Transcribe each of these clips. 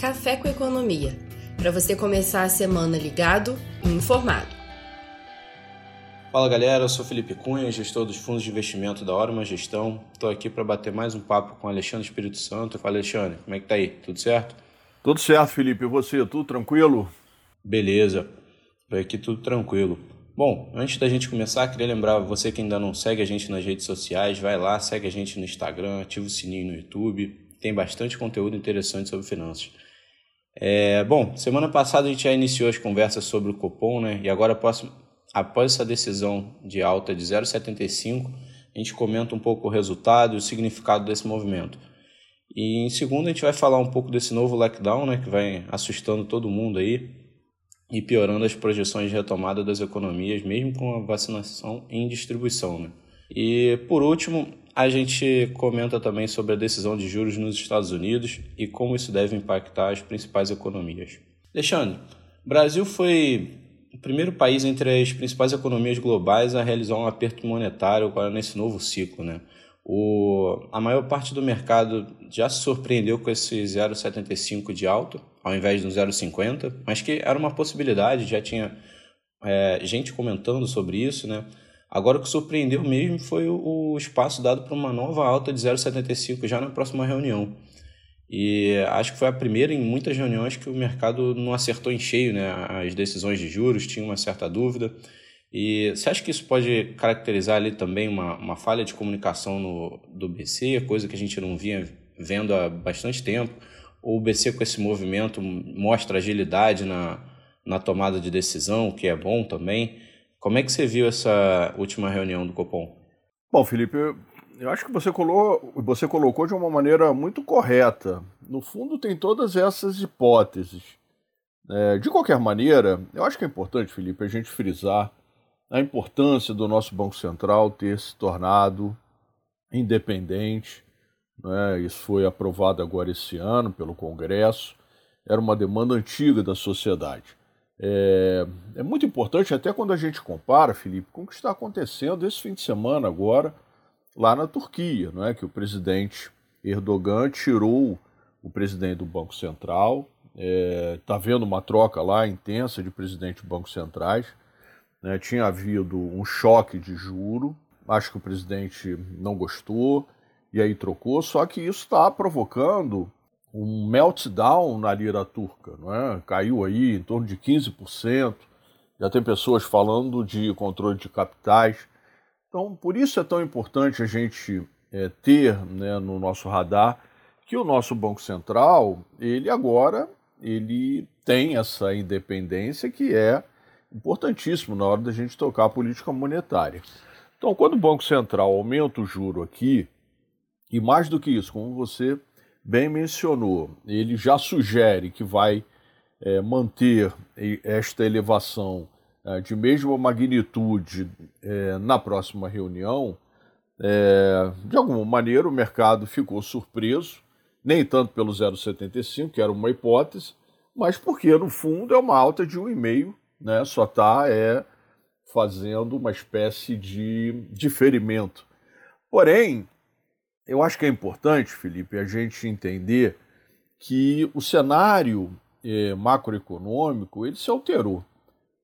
Café com Economia, para você começar a semana ligado e informado. Fala galera, eu sou Felipe Cunha, gestor dos fundos de investimento da Hora Uma Gestão. Estou aqui para bater mais um papo com Alexandre Espírito Santo. Fala Alexandre, como é que tá aí? Tudo certo? Tudo certo, Felipe. E você, tudo tranquilo? Beleza, por aqui tudo tranquilo. Bom, antes da gente começar, queria lembrar você que ainda não segue a gente nas redes sociais, vai lá, segue a gente no Instagram, ativa o sininho no YouTube, tem bastante conteúdo interessante sobre finanças. É, bom, semana passada a gente já iniciou as conversas sobre o Copom, né? E agora, após, após essa decisão de alta de 0,75, a gente comenta um pouco o resultado e o significado desse movimento. E em segundo, a gente vai falar um pouco desse novo lockdown, né? Que vai assustando todo mundo aí e piorando as projeções de retomada das economias, mesmo com a vacinação em distribuição. Né? E, por último, a gente comenta também sobre a decisão de juros nos Estados Unidos e como isso deve impactar as principais economias. Alexandre, Brasil foi o primeiro país entre as principais economias globais a realizar um aperto monetário agora nesse novo ciclo. Né? O, a maior parte do mercado já se surpreendeu com esse 0,75 de alta, ao invés do 0,50, mas que era uma possibilidade, já tinha é, gente comentando sobre isso, né? Agora o que surpreendeu mesmo foi o, o espaço dado para uma nova alta de 0,75 já na próxima reunião. E acho que foi a primeira em muitas reuniões que o mercado não acertou em cheio né, as decisões de juros, tinha uma certa dúvida. E você acha que isso pode caracterizar ali também uma, uma falha de comunicação no, do BC, coisa que a gente não vinha vendo há bastante tempo? Ou o BC com esse movimento mostra agilidade na, na tomada de decisão, que é bom também? Como é que você viu essa última reunião do Copom? Bom, Felipe, eu acho que você, você colocou de uma maneira muito correta. No fundo, tem todas essas hipóteses. É, de qualquer maneira, eu acho que é importante, Felipe, a gente frisar a importância do nosso Banco Central ter se tornado independente. Né? Isso foi aprovado agora esse ano pelo Congresso. Era uma demanda antiga da sociedade. É, é, muito importante, até quando a gente compara, Felipe, com o que está acontecendo esse fim de semana agora lá na Turquia, não é? que o presidente Erdogan tirou o presidente do Banco Central, está é, tá vendo uma troca lá intensa de presidente do Banco Centrais. Né? Tinha havido um choque de juro, acho que o presidente não gostou e aí trocou, só que isso está provocando um meltdown na lira turca, não é? caiu aí em torno de 15%, já tem pessoas falando de controle de capitais. Então, por isso é tão importante a gente é, ter né, no nosso radar que o nosso Banco Central, ele agora, ele tem essa independência que é importantíssimo na hora da gente tocar a política monetária. Então, quando o Banco Central aumenta o juro aqui, e mais do que isso, como você bem mencionou, ele já sugere que vai é, manter esta elevação é, de mesma magnitude é, na próxima reunião, de alguma maneira o mercado ficou surpreso, nem tanto pelo 0,75, que era uma hipótese, mas porque no fundo é uma alta de 1,5 né, só está é, fazendo uma espécie de diferimento. Porém, eu acho que é importante, Felipe, a gente entender que o cenário é, macroeconômico ele se alterou,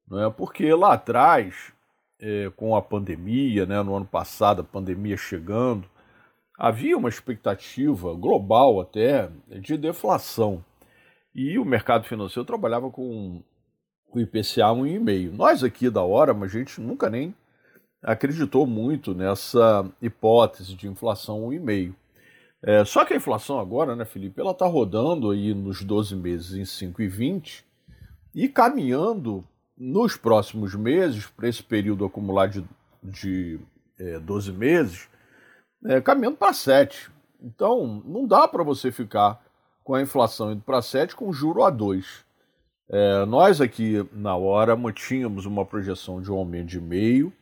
não é? Porque lá atrás, é, com a pandemia, né, no ano passado, a pandemia chegando, havia uma expectativa global até de deflação. E o mercado financeiro trabalhava com o IPCA 1,5. Nós aqui da hora, mas a gente nunca nem acreditou muito nessa hipótese de inflação 1,5. É, só que a inflação agora, né, Felipe, ela está rodando aí nos 12 meses em 5,20 e caminhando nos próximos meses, para esse período acumulado de, de é, 12 meses, é, caminhando para 7. Então, não dá para você ficar com a inflação indo para 7 com juro a 2. É, nós aqui na hora tínhamos uma projeção de um aumento de meio.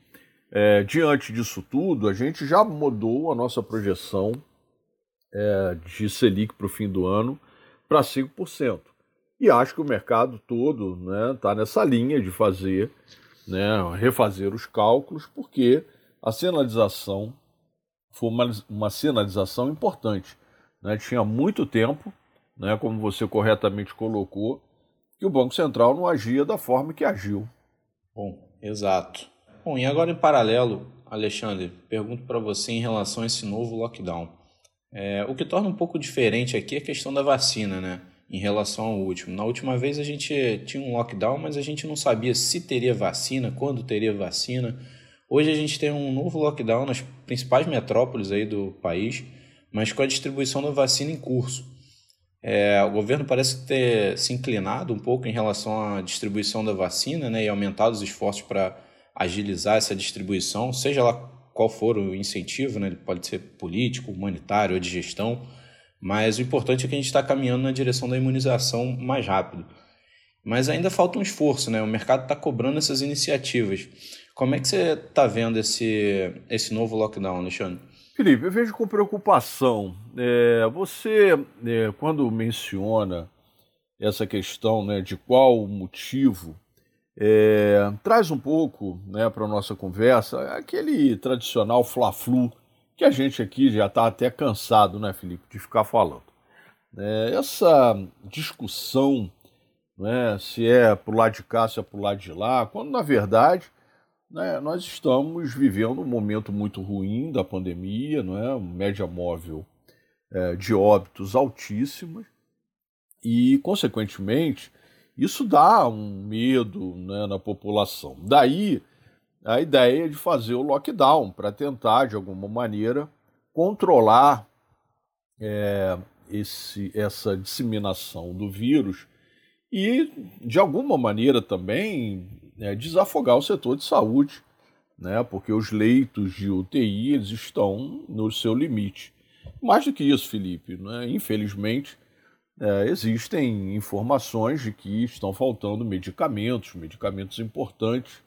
É, diante disso tudo, a gente já mudou a nossa projeção é, de Selic para o fim do ano para 5%. E acho que o mercado todo está né, tá nessa linha de fazer, né, refazer os cálculos, porque a sinalização foi uma, uma sinalização importante. Né? Tinha muito tempo né, como você corretamente colocou, que o Banco Central não agia da forma que agiu. Bom, exato. Bom, e agora em paralelo, Alexandre, pergunto para você em relação a esse novo lockdown. É, o que torna um pouco diferente aqui é a questão da vacina, né? Em relação ao último. Na última vez a gente tinha um lockdown, mas a gente não sabia se teria vacina, quando teria vacina. Hoje a gente tem um novo lockdown nas principais metrópoles aí do país, mas com a distribuição da vacina em curso. É, o governo parece ter se inclinado um pouco em relação à distribuição da vacina né, e aumentado os esforços para agilizar essa distribuição, seja lá qual for o incentivo, né, ele pode ser político, humanitário ou de gestão, mas o importante é que a gente está caminhando na direção da imunização mais rápido. Mas ainda falta um esforço, né? o mercado está cobrando essas iniciativas. Como é que você está vendo esse, esse novo lockdown, Alexandre? Felipe, eu vejo com preocupação. É, você, é, quando menciona essa questão né, de qual motivo, é, traz um pouco né, para a nossa conversa aquele tradicional fla-flu que a gente aqui já está até cansado, né, Felipe, de ficar falando. É, essa discussão, né, se é para o lado de cá, se é para o lado de lá, quando na verdade né, nós estamos vivendo um momento muito ruim da pandemia, não é? média móvel é, de óbitos altíssima e, consequentemente, isso dá um medo né, na população. Daí a ideia de fazer o lockdown para tentar, de alguma maneira, controlar é, esse, essa disseminação do vírus e, de alguma maneira, também é, desafogar o setor de saúde, né, porque os leitos de UTI estão no seu limite. Mais do que isso, Felipe, né, infelizmente, é, existem informações de que estão faltando medicamentos, medicamentos importantes,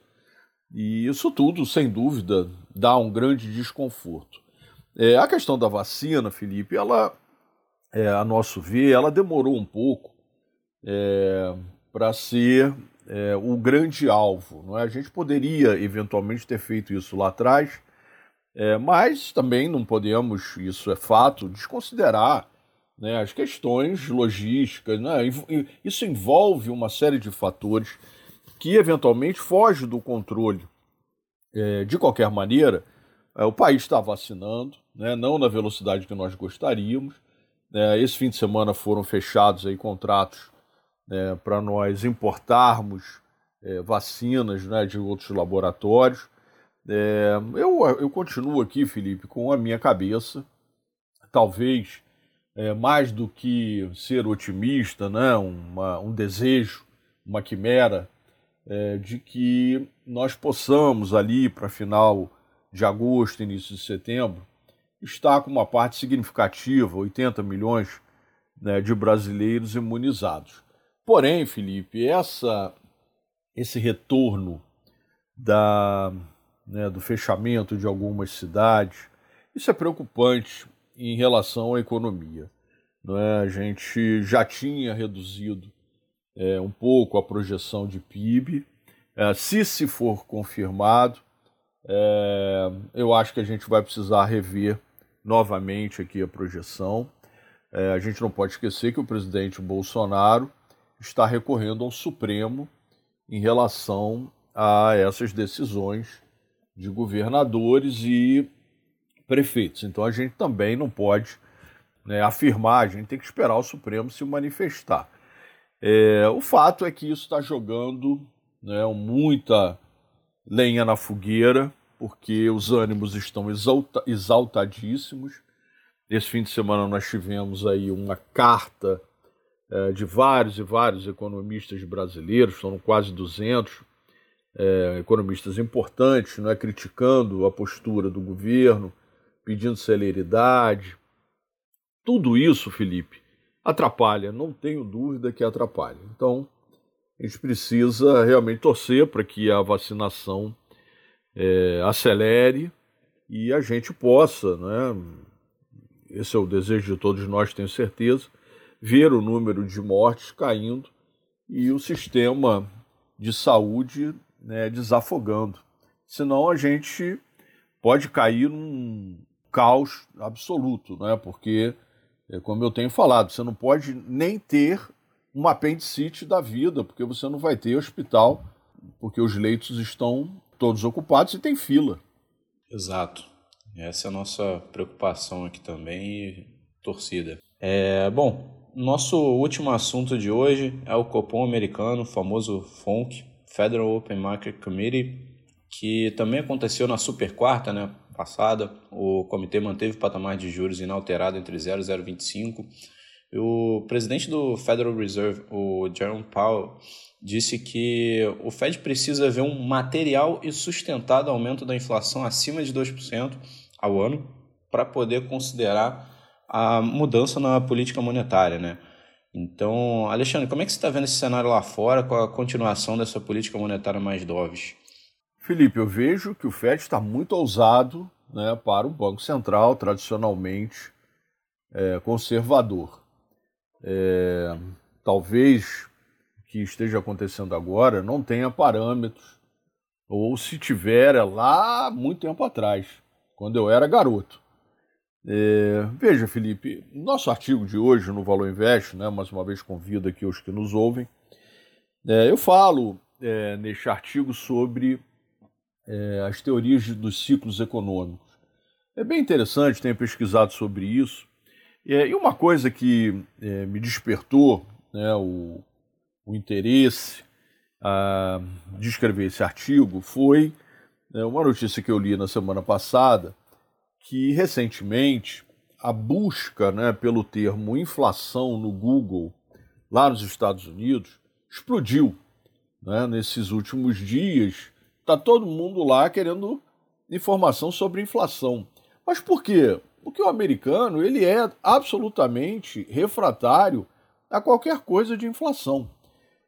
e isso tudo, sem dúvida, dá um grande desconforto. É, a questão da vacina, Felipe, ela, é, a nosso ver, ela demorou um pouco é, para ser é, o grande alvo. É? A gente poderia eventualmente ter feito isso lá atrás, mas também não podemos, isso é fato, desconsiderar né, as questões logísticas. Né? Isso envolve uma série de fatores que eventualmente foge do controle. É, de qualquer maneira, é, o país está vacinando, né, não na velocidade que nós gostaríamos. Né, esse fim de semana foram fechados aí contratos né, para nós importarmos é, vacinas né, de outros laboratórios. É, eu, eu continuo aqui, Felipe, com a minha cabeça, talvez é, mais do que ser otimista, né, uma, um desejo, uma quimera, é, de que nós possamos ali para final de agosto, início de setembro, estar com uma parte significativa, 80 milhões né, de brasileiros imunizados. Porém, Felipe, essa, esse retorno da, né, do fechamento de algumas cidades, isso é preocupante em relação à economia. Não é? A gente já tinha reduzido é, um pouco a projeção de PIB. É, se se for confirmado, é, eu acho que a gente vai precisar rever novamente aqui a projeção. É, a gente não pode esquecer que o presidente Bolsonaro está recorrendo ao Supremo em relação a essas decisões de governadores e prefeitos. Então a gente também não pode né, afirmar, a gente tem que esperar o Supremo se manifestar. É, o fato é que isso está jogando né, muita lenha na fogueira, porque os ânimos estão exalta, exaltadíssimos. Esse fim de semana nós tivemos aí uma carta é, de vários e vários economistas brasileiros, são quase 200 é, economistas importantes, não é, criticando a postura do governo, pedindo celeridade. Tudo isso, Felipe, atrapalha, não tenho dúvida que atrapalha. Então, a gente precisa realmente torcer para que a vacinação é, acelere e a gente possa, né, esse é o desejo de todos nós, tenho certeza, ver o número de mortes caindo e o sistema de saúde né, desafogando. Senão a gente pode cair num caos absoluto, né? porque É como eu tenho falado, você não pode nem ter uma apendicite da vida, porque você não vai ter hospital, porque os leitos estão todos ocupados e tem fila. Exato. Essa é a nossa preocupação aqui também e torcida. É, bom, nosso último assunto de hoje é o Copom americano, o famoso FONC, Federal Open Market Committee, que também aconteceu na super quarta, né, passada. O comitê manteve o patamar de juros inalterado entre 0 e 0,25. O presidente do Federal Reserve, o Jerome Powell, disse que o Fed precisa ver um material e sustentado aumento da inflação acima de 2% ao ano para poder considerar a mudança na política monetária, né? Então, Alexandre, como é que você está vendo esse cenário lá fora com a continuação dessa política monetária mais doves? Felipe, eu vejo que o Fed está muito ousado né, para o Banco Central, tradicionalmente é, conservador. É, talvez o que esteja acontecendo agora não tenha parâmetros, ou se tiver, é lá muito tempo atrás, quando eu era garoto. É, veja, Felipe, nosso artigo de hoje no Valor Invest, né, mais uma vez convido aqui os que nos ouvem, é, eu falo é, neste artigo sobre é, as teorias dos ciclos econômicos. É bem interessante, tenho pesquisado sobre isso. É, e uma coisa que é, me despertou né, o, o interesse a, de escrever esse artigo foi uma notícia que eu li na semana passada que recentemente a busca né, pelo termo inflação no Google, lá nos Estados Unidos, explodiu. Né? Nesses últimos dias, está todo mundo lá querendo informação sobre inflação. Mas por quê? Porque o americano ele é absolutamente refratário a qualquer coisa de inflação.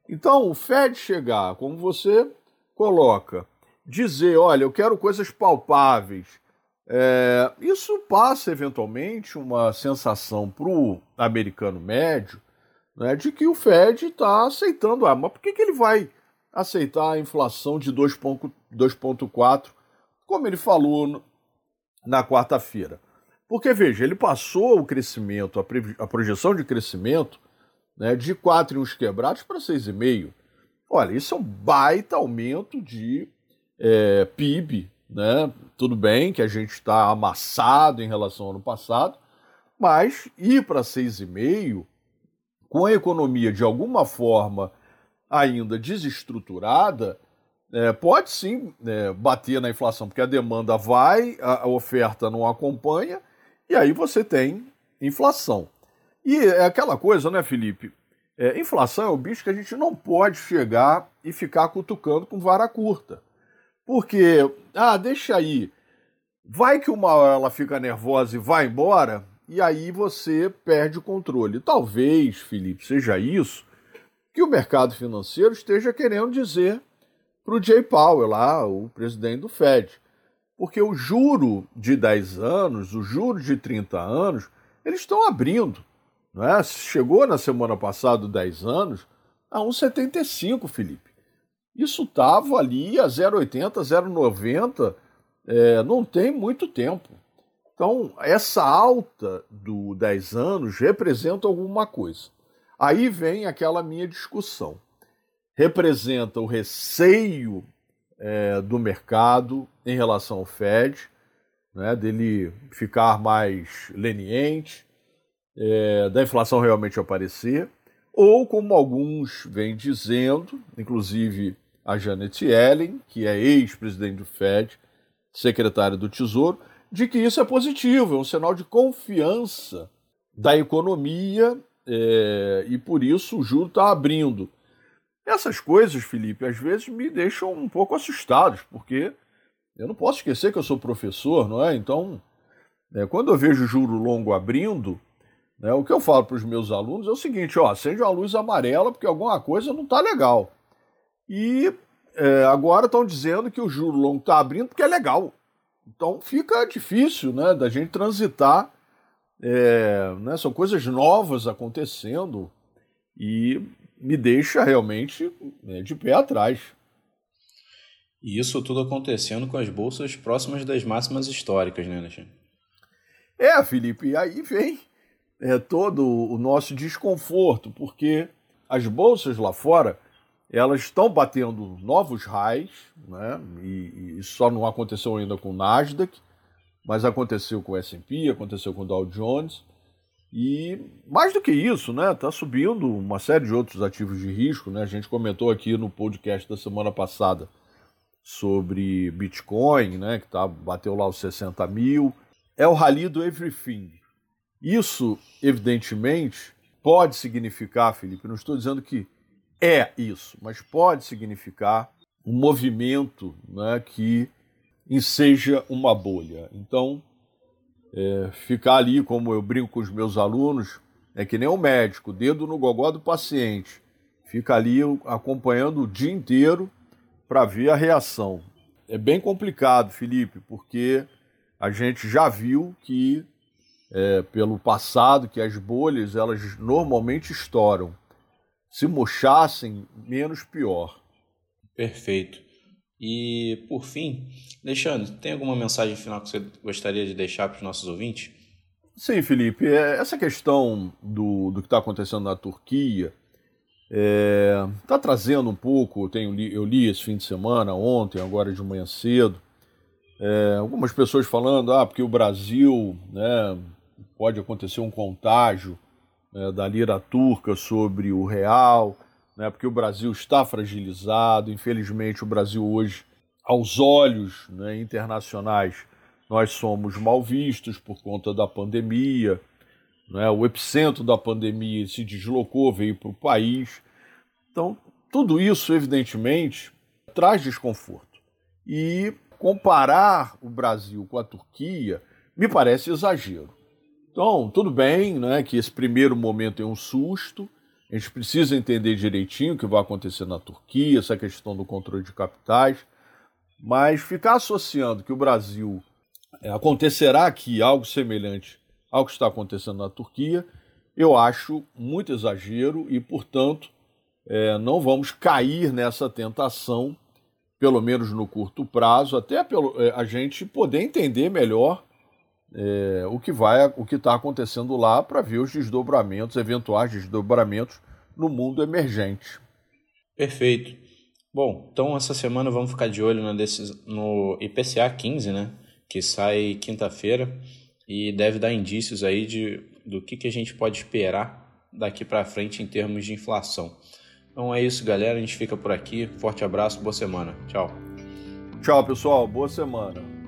Então, o Fed chegar, como você coloca, dizer, olha, eu quero coisas palpáveis, é, isso passa eventualmente uma sensação para o americano médio né, de que o Fed está aceitando. Ah, mas por que, que ele vai aceitar a inflação de 2,4, como ele falou na quarta-feira? Porque, veja, ele passou o crescimento, a, projeção de crescimento né, de 4 e uns quebrados para 6,5. Olha, isso é um baita aumento de é, PIB né? Tudo bem que a gente está amassado em relação ao ano passado, mas ir para 6,5 com a economia de alguma forma ainda desestruturada, é, pode sim é, bater na inflação, porque a demanda vai, a, oferta não acompanha, e aí você tem inflação. E é aquela coisa, né, Felipe? É, inflação é o bicho que a gente não pode chegar e ficar cutucando com vara curta. Porque, ah, deixa aí. Vai que uma hora ela fica nervosa e vai embora, e aí você perde o controle. Talvez, Felipe, seja isso que o mercado financeiro esteja querendo dizer para o Jay Powell, lá, o presidente do Fed. Porque o juro de 10 anos, o juro de 30 anos, eles estão abrindo. Não é? Chegou na semana passada 10 anos a 1,75, Felipe. Isso estava ali a 0,80, 0,90, é, não tem muito tempo. Então, essa alta do 10 anos representa alguma coisa. Aí vem aquela minha discussão. Representa o receio é, do mercado em relação ao Fed, né, dele ficar mais leniente, é, da inflação realmente aparecer, ou como alguns vêm dizendo, inclusive a Janet Yellen, que é ex-presidente do Fed, secretária do Tesouro, de que isso é positivo, é um sinal de confiança da economia é, e por isso o juro está abrindo. Essas coisas, Felipe, às vezes me deixam um pouco assustados, porque eu não posso esquecer que eu sou professor, não é? Então, é, quando eu vejo o juro longo abrindo, né, o que eu falo para os meus alunos é o seguinte: ó, acende uma luz amarela porque alguma coisa não está legal. E é, agora estão dizendo que o juro longo está abrindo porque é legal. Então fica difícil né, da gente transitar. É, né, são coisas novas acontecendo e me deixa realmente né, de pé atrás. E isso tudo acontecendo com as bolsas próximas das máximas históricas, né, Alexandre? É, Felipe, e aí vem é, todo o nosso desconforto, porque as bolsas lá fora elas estão batendo novos highs, né? E, e, só não aconteceu ainda com o Nasdaq, mas aconteceu com o S&P, aconteceu com o Dow Jones. E mais do que isso, né, tá subindo uma série de outros ativos de risco, né? A gente comentou aqui no podcast da semana passada sobre Bitcoin, né, que tá, bateu lá os 60 mil. É o rally do everything. Isso, evidentemente, pode significar, Felipe, não estou dizendo que é isso, mas pode significar um movimento né, que enseja uma bolha. Então, é, ficar ali, como eu brinco com os meus alunos, é que nem um médico, dedo no gogó do paciente. Fica ali acompanhando o dia inteiro para ver a reação. É bem complicado, Felipe, porque a gente já viu que é, pelo passado que as bolhas elas normalmente estouram. Se murchassem, menos pior. Perfeito. E por fim, Alexandre, tem alguma mensagem final que você gostaria de deixar para os nossos ouvintes? Sim, Felipe. É, essa questão do, do que está acontecendo na Turquia está é, tá trazendo um pouco. Eu, tenho, eu li esse fim de semana, ontem, agora de manhã cedo, é, algumas pessoas falando ah, porque o Brasil né, pode acontecer um contágio né, da lira turca sobre o real, né, porque o Brasil está fragilizado. Infelizmente, o Brasil hoje, aos olhos né, internacionais, nós somos mal vistos por conta da pandemia. Né, o epicentro da pandemia se deslocou, veio para o país. Então, tudo isso, evidentemente, traz desconforto. E comparar o Brasil com a Turquia me parece exagero. Então, tudo bem né, que esse primeiro momento é um susto, a gente precisa entender direitinho o que vai acontecer na Turquia, essa questão do controle de capitais, mas ficar associando que o Brasil é, acontecerá aqui algo semelhante ao que está acontecendo na Turquia, eu acho muito exagero e, portanto, é, não vamos cair nessa tentação, pelo menos no curto prazo, até pelo, é, a gente poder entender melhor é, o que vai, o que está acontecendo lá para ver os desdobramentos, eventuais desdobramentos no mundo emergente. Perfeito. Bom, então essa semana vamos ficar de olho no, no IPCA 15, né? Que sai quinta-feira e deve dar indícios aí de, do que, que a gente pode esperar daqui para frente em termos de inflação. Então é isso, galera. A gente fica por aqui. Forte abraço, boa semana. Tchau. Tchau, pessoal. Boa semana.